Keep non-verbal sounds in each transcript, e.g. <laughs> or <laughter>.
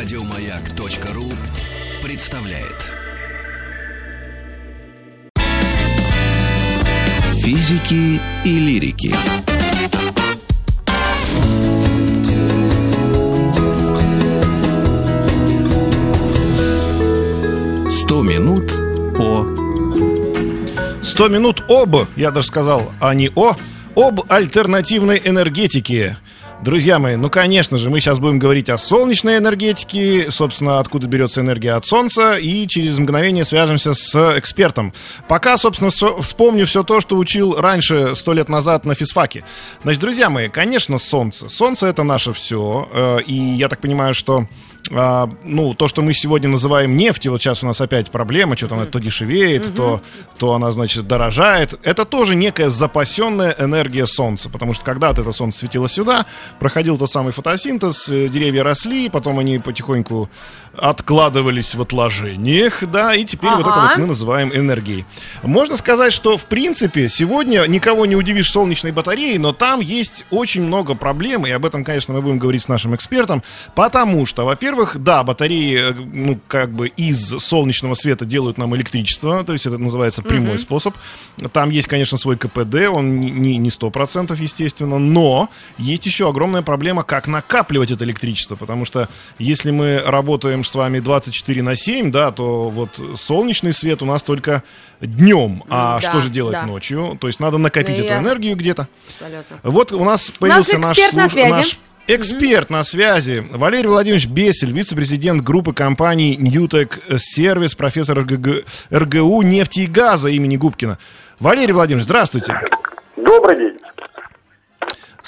Радиомаяк.ру представляет. Физики и лирики. Сто минут по 100 минут об, я даже сказал, а не о, об альтернативной энергетике. Друзья мои, ну, конечно же, мы сейчас будем говорить о солнечной энергетике, собственно, откуда берется энергия от Солнца, и через мгновение свяжемся с экспертом. Пока, собственно, со- вспомню все то, что учил раньше, сто лет назад на физфаке. Значит, друзья мои, конечно, Солнце. Солнце — это наше все, э, и я так понимаю, что а, ну, то, что мы сегодня называем нефтью, вот сейчас у нас опять проблема, что-то она то дешевеет, то, то она, значит, дорожает. Это тоже некая запасенная энергия Солнца, потому что когда-то это Солнце светило сюда, проходил тот самый фотосинтез, э, деревья росли, потом они потихоньку откладывались в отложениях, да, и теперь вот это Ага. вот мы называем энергией. Можно сказать, что, в принципе, сегодня никого не удивишь солнечной батареей, но там есть очень много проблем, и об этом, конечно, мы будем говорить с нашим экспертом, потому что, во-первых, да, батареи, э, ну, как бы из солнечного света делают нам электричество, то есть это называется прямой способ. Там есть, конечно, свой КПД, он не- не не 100%, естественно, но есть еще огромная проблема, как накапливать это электричество, потому что если мы работаем с вами 24 на 7, да, то вот солнечный свет у нас только днем, а Да, что же делать да. ночью? То есть надо накопить Ну, эту я- энергию где-то. Абсолютно. Вот у нас появился наш, эксперт на слуш- связи. наш эксперт на связи. Валерий Владимирович Бесель, вице-президент группы компаний Ньютек Сервис, профессор РГГ РГУ нефти и газа имени Губкина. Валерий Владимирович, здравствуйте. Добрый день.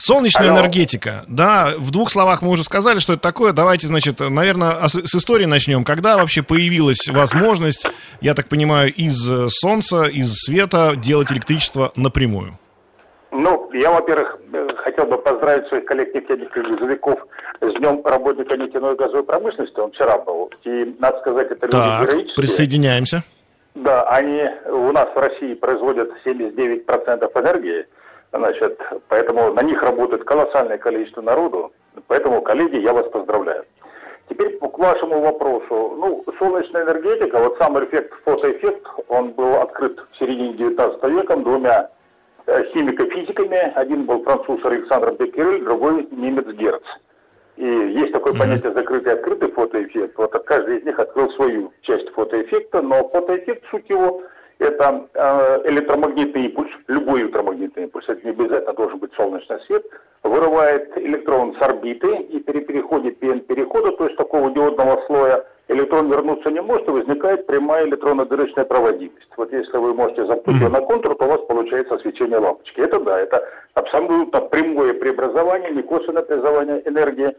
Солнечная Алло. энергетика. Да, в двух словах мы уже сказали, что это такое. Давайте, значит, наверное, с, с истории начнем. Когда вообще появилась возможность, я так понимаю, из э, солнца, из света делать электричество напрямую? Ну, я, во-первых, э, хотел бы поздравить своих коллег нефтяников грузовиков с днем работника нефтяной и газовой промышленности. Он вчера был. И, надо сказать, это люди Так, героические. присоединяемся. Да, они у нас в России производят 79% энергии, значит, поэтому на них работает колоссальное количество народу. Поэтому, коллеги, я вас поздравляю. Теперь к вашему вопросу. Ну, солнечная энергетика, вот сам эффект, фотоэффект, он был открыт в середине 19 века двумя э, химико-физиками. Один был француз Александр Беккерель, другой немец Герц. И есть такое понятие закрытый и открытый фотоэффект. Вот каждый из них открыл свою часть фотоэффекта, но фотоэффект, суть его, это э, электромагнитный импульс, любой электромагнитный импульс, это не обязательно должен быть солнечный свет, вырывает электрон с орбиты и при переходе ПН-перехода, то есть такого диодного слоя, электрон вернуться не может и возникает прямая электронно-дырочная проводимость. Вот если вы можете замкнуть ее на контур, то у вас получается свечение лампочки. Это да, это абсолютно прямое преобразование, не косвенное преобразование энергии.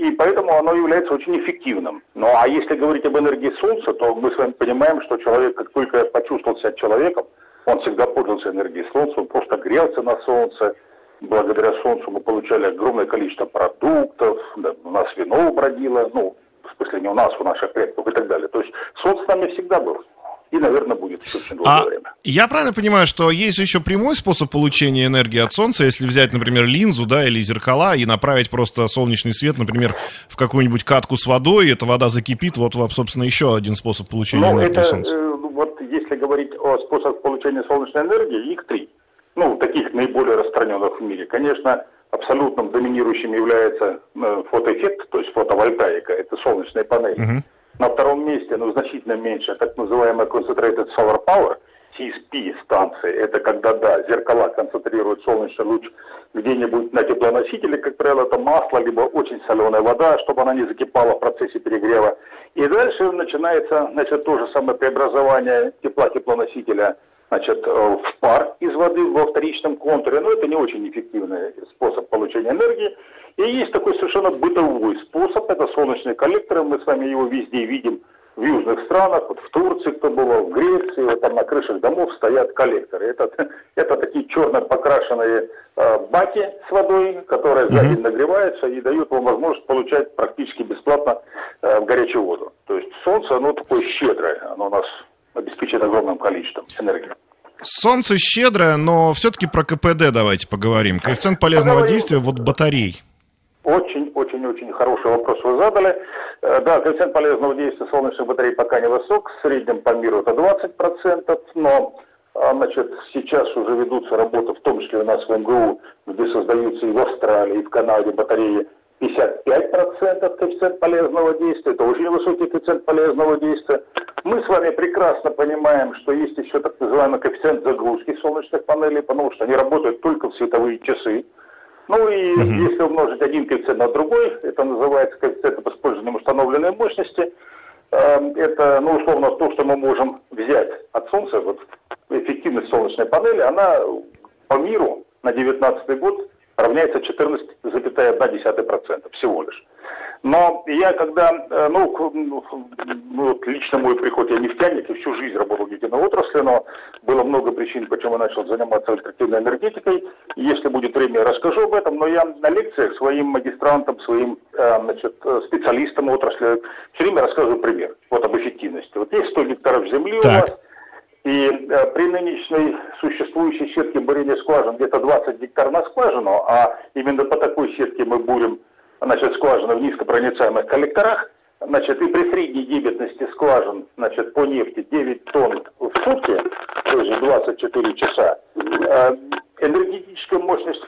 И поэтому оно является очень эффективным. Ну а если говорить об энергии Солнца, то мы с вами понимаем, что человек, как только почувствовал себя человеком, он всегда пользовался энергией Солнца, он просто грелся на Солнце. Благодаря Солнцу мы получали огромное количество продуктов, да, у нас вино бродило, ну, в смысле не у нас, у наших предков и так далее. То есть Солнце с нами всегда было. И, наверное, будет еще очень долгое А время. я правильно понимаю, что есть еще прямой способ получения энергии от Солнца, если взять, например, линзу, да, или зеркала и направить просто солнечный свет, например, в какую-нибудь катку с водой, и эта вода закипит, вот, вам, собственно, еще один способ получения Ну, энергии это, Солнца. э, вот если говорить о способах получения солнечной энергии, их три. Ну, таких наиболее распространенных в мире. Конечно, абсолютным доминирующим является э, фотоэффект, то есть фотовольтаика, это солнечные панели. На втором месте, но значительно меньше, так называемая Concentrated Solar Power, CSP станции, это когда, да, зеркала концентрируют солнечный луч где-нибудь на теплоносителе, как правило, это масло, либо очень соленая вода, чтобы она не закипала в процессе перегрева. И дальше начинается, значит, то же самое преобразование тепла теплоносителя значит, э, в пар из воды во вторичном контуре. Но это не очень эффективный способ получения энергии. И есть такой совершенно бытовой способ, это солнечные коллекторы, мы с вами его везде видим в южных странах, вот в Турции, кто бывал, в Греции, вот там на крышах домов стоят коллекторы. Это, это такие черно покрашенные э, баки с водой, которые за день нагреваются и дают вам возможность получать практически бесплатно э, горячую воду. То есть солнце, оно такое щедрое, оно нас обеспечивает огромным количеством энергии. Солнце щедрое, но все-таки про КПД давайте поговорим. Коэффициент полезного Поговорим. действия вот батарей. Очень-очень-очень хороший вопрос вы задали. Э, да, коэффициент полезного действия солнечных батарей пока не высок, в среднем по миру это 20%, но а, значит, сейчас уже ведутся работы, в том числе у нас в МГУ, где создаются и в Австралии, и в Канаде батареи 55% коэффициент полезного действия, это очень высокий коэффициент полезного действия. Мы с вами прекрасно понимаем, что есть еще так называемый коэффициент загрузки солнечных панелей, потому что они работают только в световые часы. Ну и угу. если умножить один коэффициент на другой, это называется коэффициент использования установленной мощности, эм, это, ну, условно, то, что мы можем взять от Солнца, вот эффективность солнечной панели, она по миру на 2019 год равняется 14,1% всего лишь. Но я когда, э, ну, ну, вот лично мой приход, я нефтяник, и всю жизнь работал в нефтяной отрасли, но было много причин, почему я начал заниматься альтернативной энергетикой. Если будет время, я расскажу об этом, но я на лекциях своим магистрантам, своим э, значит, специалистам отрасли все время рассказываю пример, вот об эффективности. Вот есть 100 гектаров земли так. у вас, и э, при нынешней существующей сетке бурения скважин где-то 20 гектар на скважину, а именно по такой сетке мы бурим значит, скважины в низкопроницаемых коллекторах, значит, и при средней дебетности скважин, значит, по нефти 9 тонн в сутки, то есть 24 часа, э, энергетическая мощность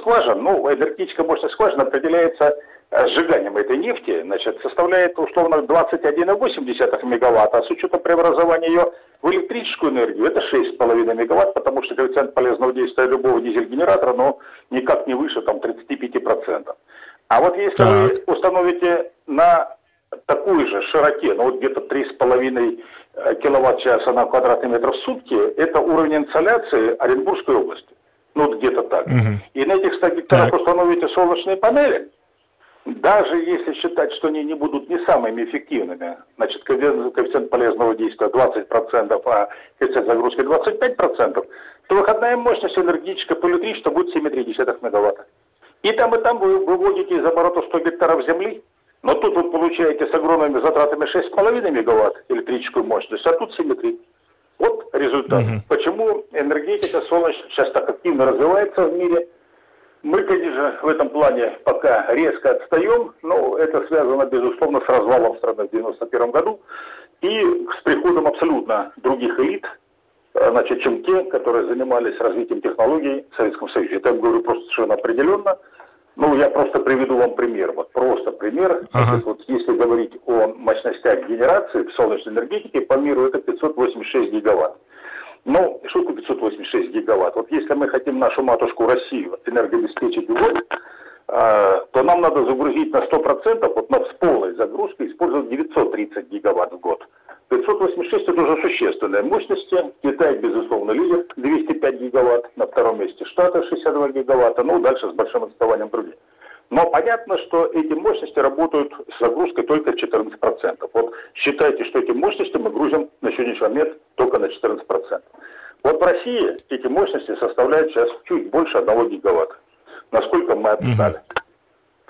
скважин, ну, энергетическая мощность скважин определяется сжиганием этой нефти, значит, составляет условно 21,8 мегаватта, а с учетом преобразования ее в электрическую энергию это 6,5 мегаватт, потому что коэффициент полезного действия любого дизель-генератора, ну, никак не выше там 35%. А вот если так. вы установите на такой же широте, ну вот где-то 3,5 э, киловатт-часа на квадратный метр в сутки, это уровень инсоляции Оренбургской области. Ну вот где-то так. Угу. И на этих 100 гектарах так. установите солнечные панели, даже если считать, что они не будут не самыми эффективными, значит, коэффициент полезного действия 20%, а коэффициент загрузки 25%, то выходная мощность энергетическая по электричеству будет 7,3 мегаватта. И там, и там вы выводите из оборота 100 гектаров земли, но тут вы получаете с огромными затратами 6,5 мегаватт электрическую мощность, а тут 7,3. Вот результат. Угу. Почему энергетика солнечная сейчас так активно развивается в мире. Мы, конечно, в этом плане пока резко отстаем, но это связано, безусловно, с развалом страны в 1991 году и с приходом абсолютно других элит, Э, значит, чем те, которые занимались развитием технологий в Советском Союзе. Это я говорю просто совершенно определенно. Ну, я просто приведу вам пример. Вот просто пример. Ага. Значит, вот если говорить о мощностях генерации в солнечной энергетике, по миру это 586 гигаватт. Ну, что такое 586 гигаватт? Вот если мы хотим нашу матушку Россию энергообеспечить год, э, то нам надо загрузить на 100%, вот на полной загрузкой использовать 930 гигаватт в год. 586 это уже существенная мощность. Китай, безусловно, лидер, 205 гигаватт. На втором месте Штаты, 62 гигаватта. Ну, дальше с большим отставанием других. Но понятно, что эти мощности работают с загрузкой только 14%. Вот считайте, что эти мощности мы грузим на сегодняшний момент только на 14%. Вот в России эти мощности составляют сейчас чуть больше 1 гигаватта. Насколько мы описали. Угу.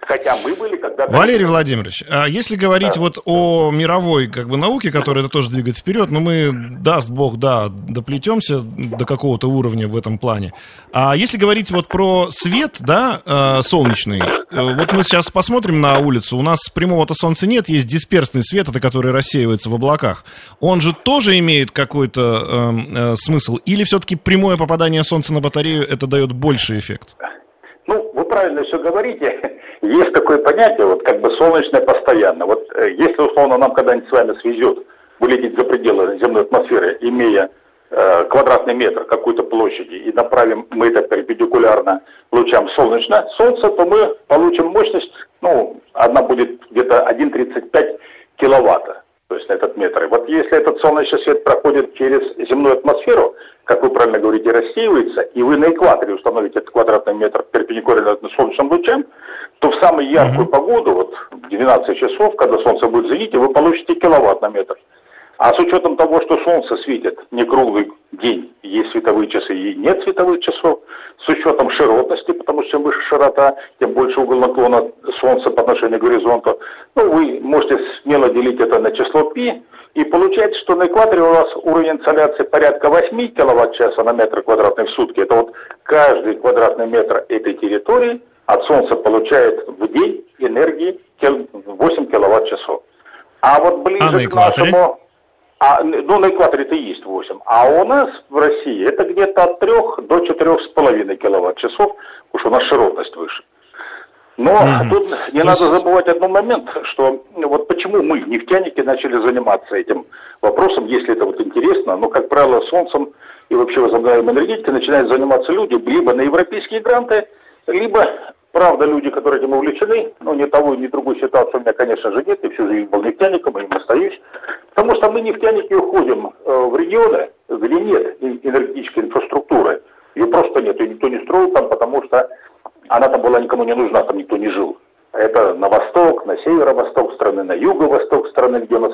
Хотя мы были когда-то... Валерий Владимирович, а если говорить да. вот о мировой как бы науке, которая это тоже двигает вперед, ну мы, даст бог, да, доплетемся до какого-то уровня в этом плане. А если говорить вот про свет, да, э, солнечный, э, вот мы сейчас посмотрим на улицу, у нас прямого-то солнца нет, есть дисперсный свет, это который рассеивается в облаках. Он же тоже имеет какой-то э, э, смысл? Или все-таки прямое попадание солнца на батарею это дает больший эффект? Правильно все говорите. <laughs> Есть такое понятие, вот как бы солнечное постоянно. Вот э, если условно нам когда-нибудь с вами свезет вылететь за пределы земной атмосферы, имея э, квадратный метр какой-то площади, и направим мы это перпендикулярно лучам солнечно, солнца, то мы получим мощность, ну, одна будет где-то 1,35 киловатта, то есть на этот метр. И вот если этот солнечный свет проходит через земную атмосферу, как вы правильно говорите, рассеивается, и вы на экваторе установите этот квадратный метр перпендикулярно солнечным лучам, то в самую яркую mm-hmm. погоду, вот в 12 часов, когда солнце будет в зените, вы получите киловатт на метр. А с учетом того, что солнце светит не круглый день, есть световые часы и нет световых часов, с учетом широтности, потому что чем выше широта, тем больше угол наклона солнца по отношению к горизонту, ну, вы можете смело делить это на число π, и получается, что на экваторе у вас уровень инсоляции порядка 8 киловатт-часа на метр квадратный в сутки. Это вот каждый квадратный метр этой территории – от Солнца получает в день энергии 8 киловатт-часов. А вот ближе а к нашему... А, ну, на экваторе это и есть 8. А у нас в России это где-то от 3 до 4,5 киловатт-часов, уж у нас широтность выше. Но mm-hmm. тут не надо забывать один момент, что вот почему мы, нефтяники, начали заниматься этим вопросом, если это вот интересно, но, как правило, солнцем и вообще возобновляемой энергетикой начинают заниматься люди либо на европейские гранты, либо, правда, люди, которые этим увлечены, но ни того, ни другой ситуации у меня, конечно же, нет, я всю жизнь был нефтяником, и им остаюсь, потому что мы, нефтяники, уходим э, в регионы, где нет энергетической инфраструктуры, ее просто нет, ее никто не строил там, потому что она там была никому не нужна, там никто не жил. Это на восток, на северо-восток страны, на юго-восток страны, где у нас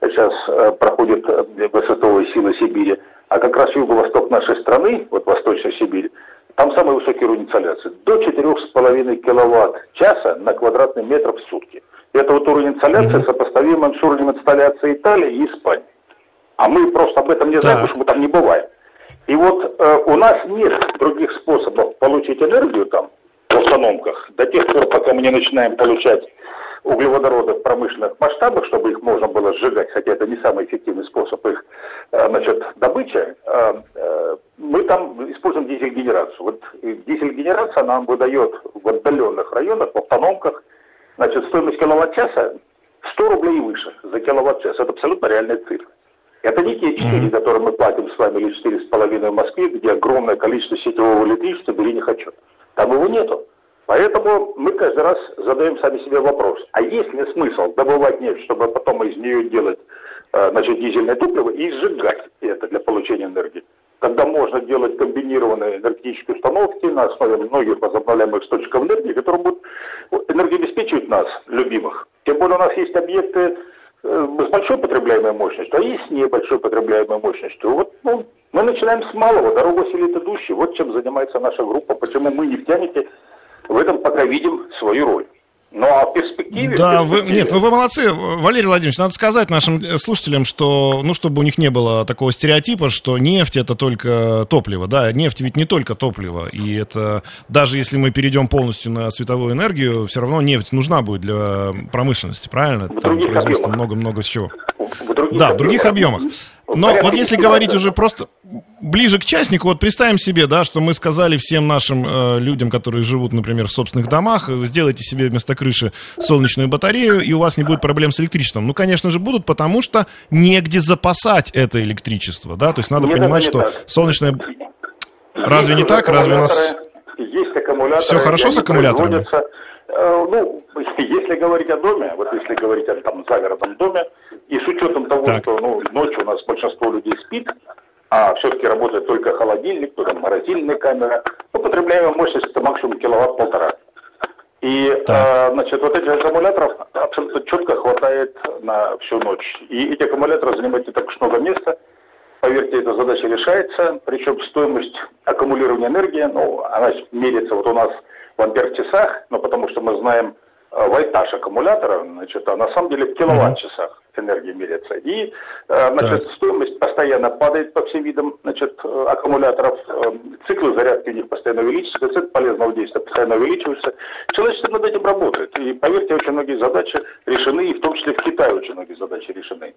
сейчас э, проходит э, высотовые силы Сибири. А как раз юго-восток нашей страны, вот Восточная Сибирь, там самый высокий уровень инсоляции. До 4,5 киловатт часа на квадратный метр в сутки. Это вот уровень инсоляции mm-hmm. сопоставимый с уровнем инсталляции Италии и Испании. А мы просто об этом не знаем, да. потому что мы там не бываем. И вот э, у нас нет других способов получить энергию там, в установках, до тех пор, пока мы не начинаем получать углеводороды в промышленных масштабах, чтобы их можно было сжигать, хотя это не самый эффективный способ их э, значит, добычи, э, э, мы там используем дизель-генерацию. Вот дизель-генерация нам выдает в отдаленных районах, в автономках, значит, стоимость киловатт-часа 100 рублей и выше за киловатт-час. Это абсолютно реальная цифра. Это не те 4, mm-hmm. которые мы платим с вами, или 4,5 в Москве, где огромное количество сетевого электричества, бери не хочу. Там его нету. Поэтому мы каждый раз задаем сами себе вопрос, а есть ли смысл добывать нефть, чтобы потом из нее делать э, значит, дизельное топливо и сжигать это для получения энергии? Когда можно делать комбинированные энергетические установки на основе многих возобновляемых источников энергии, которые будут энергообеспечивать нас, любимых. Тем более у нас есть объекты э, с большой потребляемой мощностью, а есть с небольшой потребляемой мощностью. Вот ну, мы начинаем с малого, дорогу селит идущий. Вот чем занимается наша группа. Почему мы, нефтяники, в этом пока видим свою роль. Ну а в перспективе... Да, в перспективе... Вы, нет, вы, вы молодцы, Валерий Владимирович. Надо сказать нашим слушателям, что, ну, чтобы у них не было такого стереотипа, что нефть это только топливо. Да, нефть ведь не только топливо. И это, даже если мы перейдем полностью на световую энергию, все равно нефть нужна будет для промышленности, правильно? В Там производство много-много всего. В других да, в других объемах. Но вот если говорить уже просто ближе к частнику, вот представим себе, да, что мы сказали всем нашим э, людям, которые живут, например, в собственных домах, сделайте себе вместо крыши солнечную батарею, и у вас не будет проблем с электричеством. Ну, конечно же, будут, потому что негде запасать это электричество, да, то есть надо Нет, понимать, что так. солнечная... Разве не так? Разве у нас... Есть аккумуляторы. Все хорошо с аккумуляторами? Э, ну, <laughs> если говорить о доме, вот если говорить о там, загородном доме, и с учетом того, так. что ну, ночью у нас большинство людей спит, а все-таки работает только холодильник, то там морозильная камера, ну, потребляемая мощность это максимум киловатт-полтора. И, э, значит, вот этих аккумуляторов абсолютно четко хватает на всю ночь. И эти аккумуляторы занимают не так уж много места. Поверьте, эта задача решается. Причем стоимость аккумулирования энергии, ну, она меряется вот у нас в ампер-часах, но потому что мы знаем вольтаж аккумулятора, значит, а на самом деле в киловатт-часах энергии меряется. И, э, значит, так. стоимость постоянно падает по всем видам, значит, э, аккумуляторов, циклы зарядки у них постоянно увеличиваются, цикл полезного действия постоянно увеличивается. Человечество над этим работает. И, поверьте, очень многие задачи решены, и в том числе в Китае очень многие задачи решены.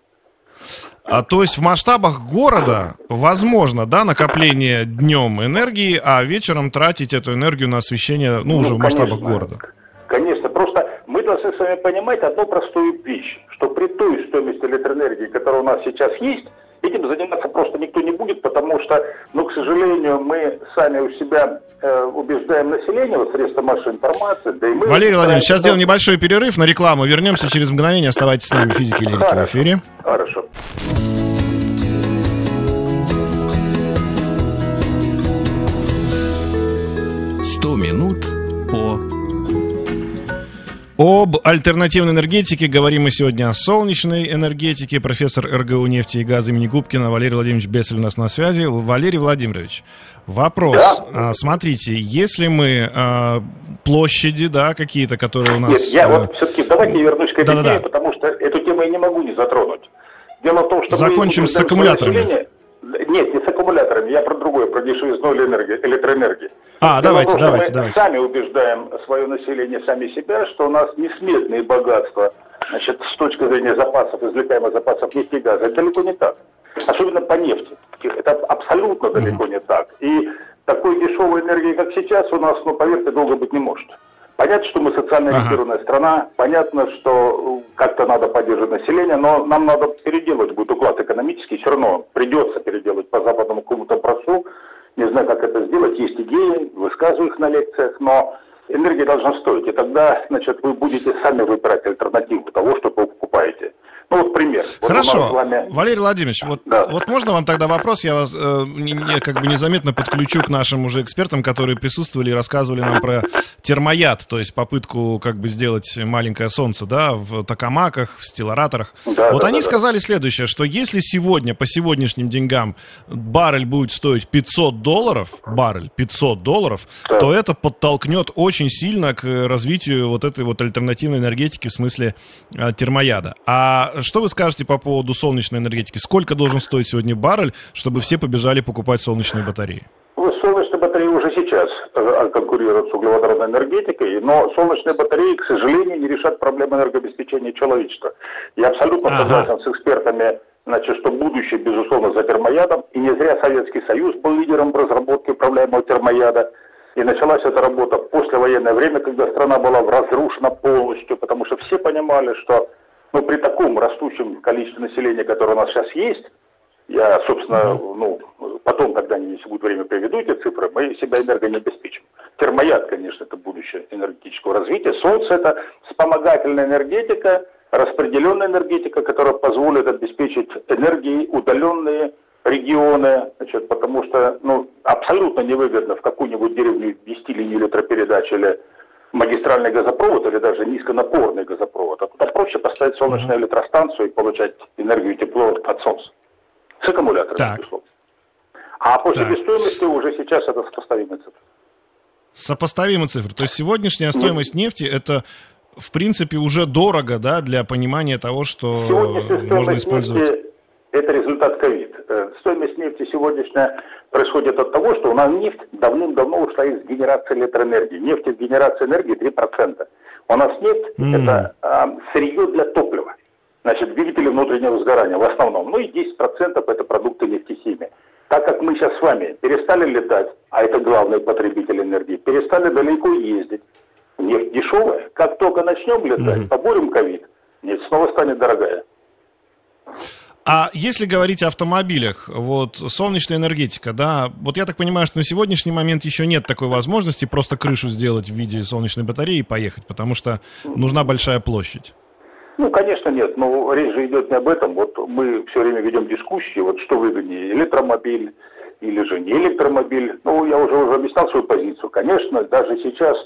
А, то есть в масштабах города возможно, да, накопление днем энергии, а вечером тратить эту энергию на освещение, ну, ну уже в масштабах города. Вами понимать одну простую вещь, что при той стоимости электроэнергии, которая у нас сейчас есть, Этим заниматься просто никто не будет, потому что, ну, к сожалению, мы сами у себя э, убеждаем население, вот средства массовой информации, да и мы... Валерий Владимирович, сейчас сделаем небольшой перерыв на рекламу. Вернемся через мгновение. Оставайтесь с нами. Физики и лирики в эфире. Хорошо. Об альтернативной энергетике говорим мы сегодня о солнечной энергетике. Профессор РГУ нефти и газа имени Губкина Валерий Владимирович Бесель у нас на связи. Валерий Владимирович, вопрос. Да. А, смотрите, если мы а, площади, да, какие-то, которые у нас... Нет, я а... вот все-таки давайте вернусь к этой да, теме, да, да. потому что эту тему я не могу не затронуть. Дело в том, что... Закончим мы с аккумуляторами. Нет, не с аккумуляторами, я про другое, про дешевизну электроэнергии. А, Дело давайте, том, давайте, мы давайте. сами убеждаем свое население, сами себя, что у нас несметные богатства, значит, с точки зрения запасов, извлекаемых запасов нефти и газа. Это далеко не так. Особенно по нефти. Это абсолютно далеко mm-hmm. не так. И такой дешевой энергии, как сейчас, у нас, ну, поверьте, долго быть не может. Понятно, что мы социально ориентированная ага. страна, понятно, что как-то надо поддерживать население, но нам надо переделать будет уклад экономический, все равно придется переделать по западному какому-то образцу. Не знаю, как это сделать, есть идеи, высказываю их на лекциях, но энергия должна стоить, и тогда, значит, вы будете сами выбирать альтернативу того, что вы покупаете. Ну, вот пример. Хорошо, вот вами... Валерий Владимирович, вот, да. вот можно вам тогда вопрос? Я вас э, не, как бы незаметно подключу к нашим уже экспертам, которые присутствовали и рассказывали нам про термояд, то есть попытку как бы сделать маленькое солнце, да, в токамаках, в стилораторах. Да, вот да, они да, сказали следующее, что если сегодня, по сегодняшним деньгам, баррель будет стоить 500 долларов, баррель 500 долларов, да. то это подтолкнет очень сильно к развитию вот этой вот альтернативной энергетики в смысле э, термояда. А что вы скажете по поводу солнечной энергетики? Сколько должен стоить сегодня баррель, чтобы все побежали покупать солнечные батареи? Ну, солнечные батареи уже сейчас э, конкурируют с углеводородной энергетикой, но солнечные батареи, к сожалению, не решат проблемы энергообеспечения человечества. Я абсолютно ага. согласен с экспертами, значит, что будущее, безусловно, за термоядом. И не зря Советский Союз был лидером в разработке управляемого термояда. И началась эта работа в послевоенное время, когда страна была разрушена полностью, потому что все понимали, что ну, при таком растущем количестве населения, которое у нас сейчас есть, я, собственно, ну, потом, когда-нибудь будет время, приведу эти цифры, мы себя энерго не обеспечим. Термояд, конечно, это будущее энергетического развития. Солнце – это вспомогательная энергетика, распределенная энергетика, которая позволит обеспечить энергией удаленные регионы, значит, потому что ну, абсолютно невыгодно в какую-нибудь деревню вести линию электропередач или магистральный газопровод или даже низконапорный газопровод, а туда проще поставить солнечную электростанцию и получать энергию и тепло от солнца. С аккумулятором, так. безусловно. А по себестоимости уже сейчас это сопоставимая цифра. Сопоставимая цифра. То есть сегодняшняя стоимость нефти это в принципе уже дорого, да, для понимания того, что можно использовать. Это результат ковид. Э, стоимость нефти сегодняшняя происходит от того, что у нас нефть давным-давно ушла из генерации электроэнергии. Нефть из генерации энергии 3%. У нас нефть mm. это а, сырье для топлива. Значит, двигатели внутреннего сгорания в основном. Ну и 10% это продукты нефтехимии. Так как мы сейчас с вами перестали летать, а это главный потребитель энергии, перестали далеко ездить, нефть дешевая. Как только начнем летать, mm-hmm. поборем ковид, нефть снова станет дорогая. А если говорить о автомобилях, вот солнечная энергетика, да, вот я так понимаю, что на сегодняшний момент еще нет такой возможности просто крышу сделать в виде солнечной батареи и поехать, потому что нужна большая площадь. Ну, конечно, нет, но речь же идет не об этом. Вот мы все время ведем дискуссии, вот что выгоднее, электромобиль или же не электромобиль. Ну, я уже, уже объяснял свою позицию. Конечно, даже сейчас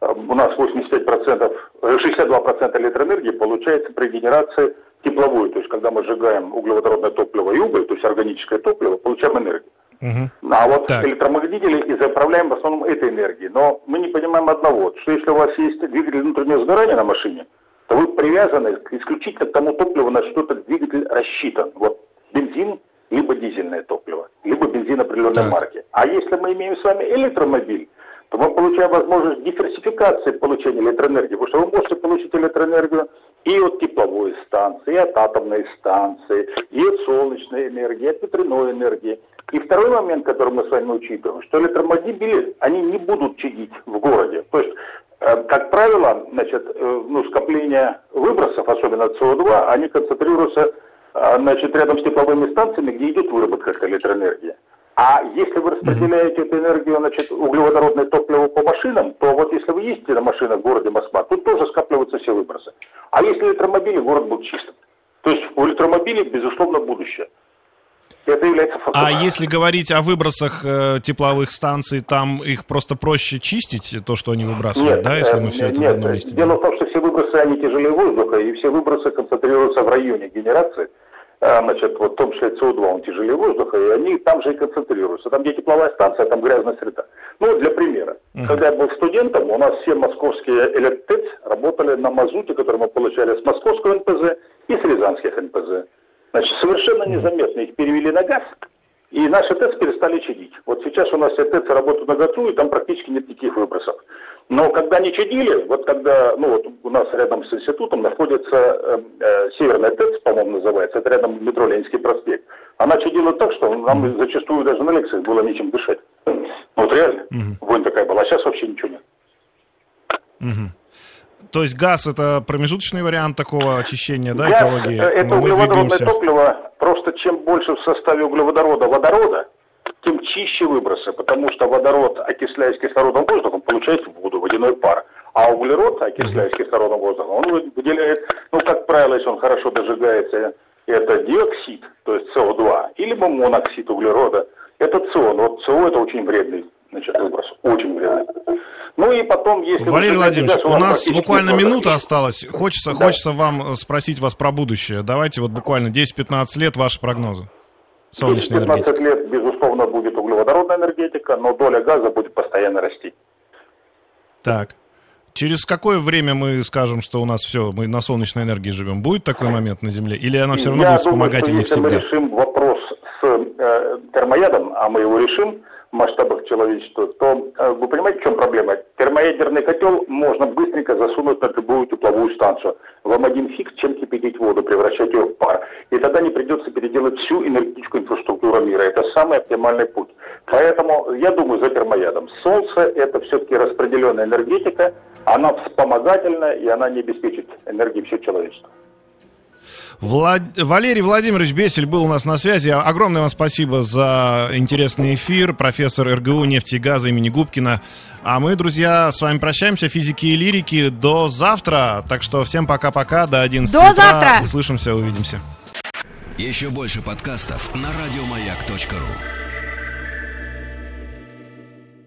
э, у нас 85%, 62% электроэнергии получается при генерации тепловую, то есть когда мы сжигаем углеводородное топливо и уголь, то есть органическое топливо, получаем энергию. Угу. А вот так. электромагнитители и заправляем в основном этой энергией. Но мы не понимаем одного, что если у вас есть двигатель внутреннего сгорания на машине, то вы привязаны исключительно к тому топливу, на что этот двигатель рассчитан. Вот бензин, либо дизельное топливо, либо бензин определенной так. марки. А если мы имеем с вами электромобиль, то мы получаем возможность диверсификации получения электроэнергии, потому что вы можете получить электроэнергию и от тепловой станции, и от атомной станции, и от солнечной энергии, и от ветряной энергии. И второй момент, который мы с вами учитываем, что электромобили, они не будут чадить в городе. То есть, э, как правило, значит, э, ну, скопление выбросов, особенно СО2, они концентрируются э, значит, рядом с тепловыми станциями, где идет выработка электроэнергии. А если вы распределяете эту энергию, значит, углеводородное топливо по машинам, то вот если вы ездите на машинах в городе Москва, тут тоже скапливаются все выбросы. А если электромобили, город будет чистым. То есть у электромобилей, безусловно, будущее. Это является фактом. А если говорить о выбросах э, тепловых станций, там их просто проще чистить, то, что они выбрасывают, нет, да, если мы все это нет, в одном месте? Дело в том, что все выбросы, они тяжелее воздуха, и все выбросы концентрируются в районе генерации. А, значит, вот в том числе СО2, он тяжелее воздуха, и они там же и концентрируются. Там, где тепловая станция, там грязная среда. Ну, для примера. Uh-huh. Когда я был студентом, у нас все московские электрец работали на мазуте, который мы получали с московского НПЗ и с рязанских НПЗ. Значит, совершенно незаметно их перевели на газ, И наши ТЭЦ перестали чадить. Вот сейчас у нас все ТЭЦ работают на ГАЦУ, и там практически нет никаких выбросов. Но когда не чадили, вот когда, ну вот у нас рядом с институтом находится э, э, Северная ТЭЦ, по-моему, называется, это рядом метро Ленинский проспект. Она чадила так, что нам зачастую даже на лекциях было нечем дышать. Вот реально, угу. вонь такая была, а сейчас вообще ничего нет. Угу. То есть газ это промежуточный вариант такого очищения, да, газ, экологии? Это углеводородное топливо, просто чем больше в составе углеводорода водорода, тем чище выбросы, потому что водород, окисляясь кислородом воздухом, получает воду, водяной пар. А углерод, окисляясь кислородом воздухом, он выделяет, ну, как правило, если он хорошо дожигается, это диоксид, то есть СО2, или моноксид углерода, это СО. Но вот СО это очень вредный значит, выброс, очень вредный. Ну и потом, если... Валерий Владимирович, у нас буквально минута осталась. Хочется, да. хочется вам спросить вас про будущее. Давайте вот буквально 10-15 лет ваши прогнозы. Солнечной 15 лет, безусловно, будет углеводородная энергетика, но доля газа будет постоянно расти. Так. Через какое время мы скажем, что у нас все, мы на солнечной энергии живем? Будет такой момент на Земле? Или она все равно Я будет вспомогательной всегда? Если мы решим вопрос с э, термоядом, а мы его решим, масштабах человечества, то э, вы понимаете, в чем проблема? Термоядерный котел можно быстренько засунуть на любую тепловую станцию. Вам один фиг, чем кипятить воду, превращать ее в пар. И тогда не придется переделать всю энергетическую инфраструктуру мира. Это самый оптимальный путь. Поэтому я думаю за термоядом. Солнце – это все-таки распределенная энергетика, она вспомогательная, и она не обеспечит энергией все человечество. Влад... Валерий Владимирович Бесель был у нас на связи. Огромное вам спасибо за интересный эфир. Профессор РГУ нефти и газа имени Губкина. А мы, друзья, с вами прощаемся. Физики и лирики. До завтра. Так что всем пока-пока. До 11 До утра. завтра. Услышимся, увидимся. Еще больше подкастов на радиомаяк.ру